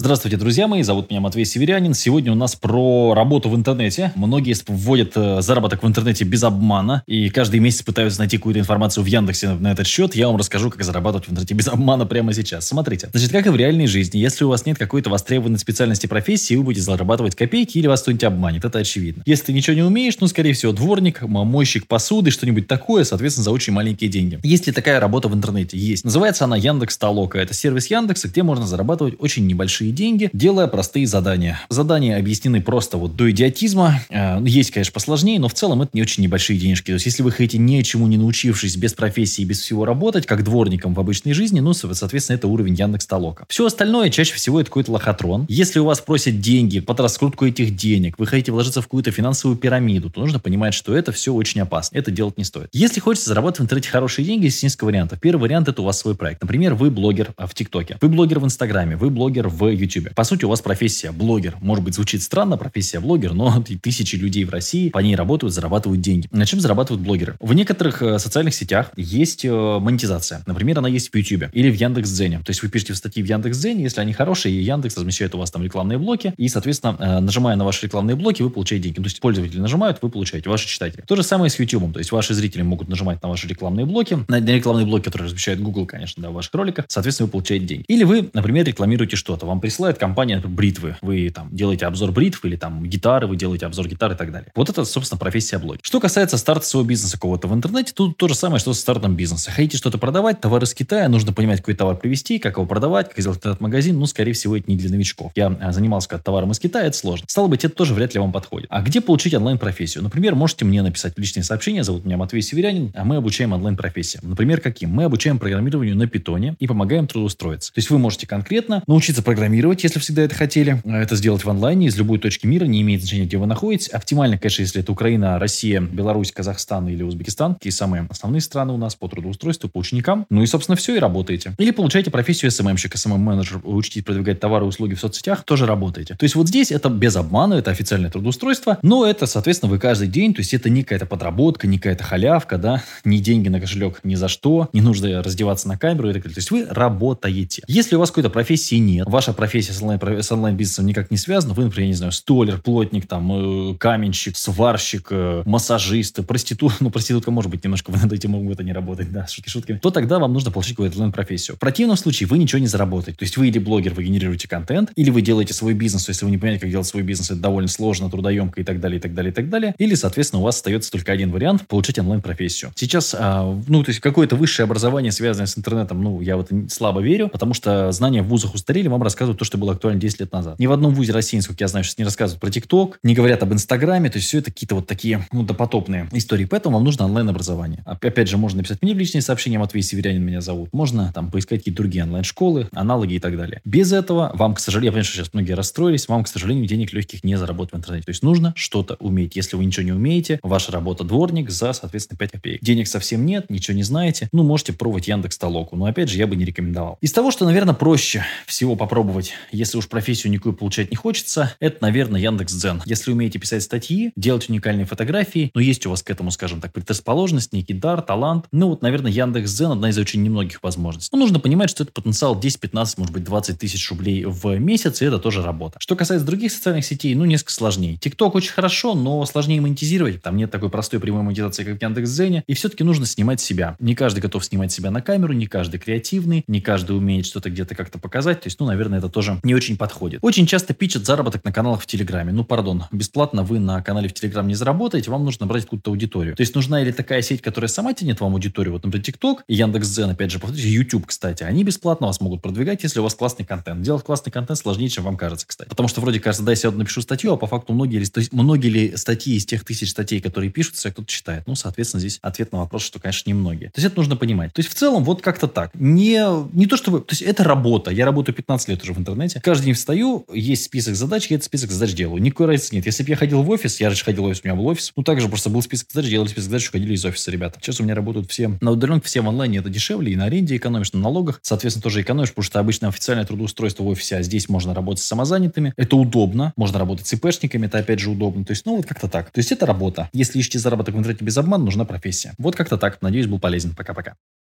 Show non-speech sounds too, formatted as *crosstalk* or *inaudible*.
Здравствуйте, друзья мои, зовут меня Матвей Северянин. Сегодня у нас про работу в интернете. Многие вводят э, заработок в интернете без обмана, и каждый месяц пытаются найти какую-то информацию в Яндексе на этот счет. Я вам расскажу, как зарабатывать в интернете *laughs* без обмана прямо сейчас. Смотрите. Значит, как и в реальной жизни, если у вас нет какой-то востребованной специальности профессии, вы будете зарабатывать копейки или вас кто-нибудь обманет. Это очевидно. Если ты ничего не умеешь, ну, скорее всего, дворник, мойщик посуды, что-нибудь такое, соответственно, за очень маленькие деньги. Есть ли такая работа в интернете? Есть. Называется она Яндекс Толока. Это сервис Яндекса, где можно зарабатывать очень небольшие большие деньги, делая простые задания. Задания объяснены просто вот до идиотизма. Э, есть, конечно, посложнее, но в целом это не очень небольшие денежки. То есть, если вы хотите ничему не научившись, без профессии, без всего работать, как дворником в обычной жизни, ну, соответственно, это уровень Яндекс Толока. Все остальное чаще всего это какой-то лохотрон. Если у вас просят деньги под раскрутку этих денег, вы хотите вложиться в какую-то финансовую пирамиду, то нужно понимать, что это все очень опасно. Это делать не стоит. Если хочется заработать в интернете хорошие деньги, есть несколько вариантов. Первый вариант это у вас свой проект. Например, вы блогер в ТикТоке, вы блогер в Инстаграме, вы блогер в YouTube. По сути, у вас профессия блогер. Может быть, звучит странно, профессия блогер, но *laughs* тысячи людей в России по ней работают, зарабатывают деньги. На чем зарабатывают блогеры? В некоторых э, социальных сетях есть э, монетизация. Например, она есть в YouTube или в Яндекс.Дзене. То есть вы пишете в статьи в Яндекс.Дзене, если они хорошие, Яндекс размещает у вас там рекламные блоки, и, соответственно, э, нажимая на ваши рекламные блоки, вы получаете деньги. То есть пользователи нажимают, вы получаете, ваши читатели. То же самое с YouTube. То есть ваши зрители могут нажимать на ваши рекламные блоки, на рекламные блоки, которые размещает Google, конечно, да, в ваших роликах, соответственно, вы получаете деньги. Или вы, например, рекламируете что-то. Вам присылает компания бритвы. Вы там делаете обзор бритв или там гитары, вы делаете обзор гитары и так далее. Вот это, собственно, профессия блогера. Что касается старта своего бизнеса какого-то в интернете, тут то же самое, что с стартом бизнеса. Хотите что-то продавать, товар из Китая, нужно понимать, какой товар привезти, как его продавать, как сделать этот магазин. Ну, скорее всего, это не для новичков. Я а, занимался как товаром из Китая, это сложно. Стало быть, это тоже вряд ли вам подходит. А где получить онлайн-профессию? Например, можете мне написать личные сообщения. Зовут меня Матвей Северянин, а мы обучаем онлайн-профессиям. Например, каким? Мы обучаем программированию на питоне и помогаем трудоустроиться. То есть вы можете конкретно научиться программировать, если всегда это хотели, а, это сделать в онлайне из любой точки мира, не имеет значения, где вы находитесь. Оптимально, конечно, если это Украина, Россия, Беларусь, Казахстан или Узбекистан, такие самые основные страны у нас по трудоустройству, по ученикам. Ну и, собственно, все, и работаете. Или получаете профессию СММщика, СММ-менеджер, учитесь продвигать товары и услуги в соцсетях, тоже работаете. То есть вот здесь это без обмана, это официальное трудоустройство, но это, соответственно, вы каждый день, то есть это не какая-то подработка, не какая-то халявка, да, *laughs* не деньги на кошелек ни за что, не нужно раздеваться на камеру и так далее. То есть вы работаете. Если у вас какой-то профессии нет, ваша профессия с онлайн-бизнесом онлайн никак не связана, вы, например, я не знаю, столер, плотник, там, э, каменщик, сварщик, э, массажист, проститут, *laughs* ну, проститутка может быть немножко, *laughs* над этим могут не работать, да, шутки шутками, то тогда вам нужно получить какую-то онлайн-профессию. В противном случае вы ничего не заработаете. То есть вы или блогер, вы генерируете контент, или вы делаете свой бизнес, если вы не понимаете, как делать свой бизнес, это довольно сложно, трудоемко и так далее, и так далее, и так далее. Или, соответственно, у вас остается только один вариант – получить онлайн-профессию. Сейчас, а, ну, то есть какое-то высшее образование, связанное с интернетом, ну, я в это слабо верю, потому что знания в вузах устарели, вам рассказывают то, что было актуально 10 лет назад. Ни в одном вузе России, насколько я знаю, сейчас не рассказывают про ТикТок, не говорят об Инстаграме, то есть все это какие-то вот такие, ну, допотопные истории. Поэтому вам нужно онлайн-образование. Опять же, можно написать мне в личные сообщения, Матвей Северянин меня зовут. Можно там поискать какие-то другие онлайн-школы, аналоги и так далее. Без этого вам, к сожалению, я понимаю, что сейчас многие расстроились, вам, к сожалению, денег легких не заработать в интернете. То есть нужно что-то уметь. Если вы ничего не умеете, ваша работа дворник за, соответственно, 5 копеек. Денег совсем нет, ничего не знаете, ну, можете пробовать Яндекс Толоку. Но, опять же, я бы не рекомендовал. Из того, что, наверное, проще всего попробовать, если уж профессию никакую получать не хочется, это, наверное, Яндекс.Дзен. Если умеете писать статьи, делать уникальные фотографии, но есть у вас к этому, скажем так, предрасположенность, некий дар, талант, ну вот, наверное, Яндекс.Дзен одна из очень немногих возможностей. Но нужно понимать, что это потенциал 10, 15, может быть, 20 тысяч рублей в месяц, и это тоже работа. Что касается других социальных сетей, ну, несколько сложнее. ТикТок очень хорошо, но сложнее монетизировать. Там нет такой простой прямой монетизации, как в Яндекс.Дзене. И все-таки нужно снимать себя. Не каждый готов снимать себя на камеру, не каждый креативный, не каждый умеет что-то где-то как-то показать. То есть, ну, наверное, это тоже не очень подходит. Очень часто пичат заработок на каналах в Телеграме. Ну, пардон, бесплатно вы на канале в Телеграм не заработаете, вам нужно брать какую-то аудиторию. То есть нужна или такая сеть, которая сама тянет вам аудиторию, вот, например, TikTok и Яндекс.Дзен, опять же, повторюсь, YouTube, кстати, они бесплатно вас могут продвигать, если у вас классный контент. Делать классный контент сложнее, чем вам кажется, кстати. Потому что вроде кажется, да, я вот напишу статью, а по факту многие, есть многие ли статьи из тех тысяч статей, которые пишутся, кто-то читает. Ну, соответственно, здесь ответ на вопрос, что, конечно, немногие. То есть это нужно понимать. То есть в целом вот как-то так. Не, не то чтобы... То есть это работа. Я работаю 15 лет уже интернете. Каждый день встаю, есть список задач, я этот список задач делаю. Никакой разницы нет. Если бы я ходил в офис, я раньше ходил в офис, у меня был офис, ну, также просто был список задач, делали список задач, ходили из офиса ребята. Сейчас у меня работают все на удаленке, все в онлайне, это дешевле, и на аренде экономишь, на налогах, соответственно, тоже экономишь, потому что обычно официальное трудоустройство в офисе, а здесь можно работать с самозанятыми, это удобно, можно работать с ИПшниками, это опять же удобно, то есть, ну, вот как-то так. То есть это работа. Если ищете заработок в интернете без обмана, нужна профессия. Вот как-то так. Надеюсь, был полезен. Пока-пока.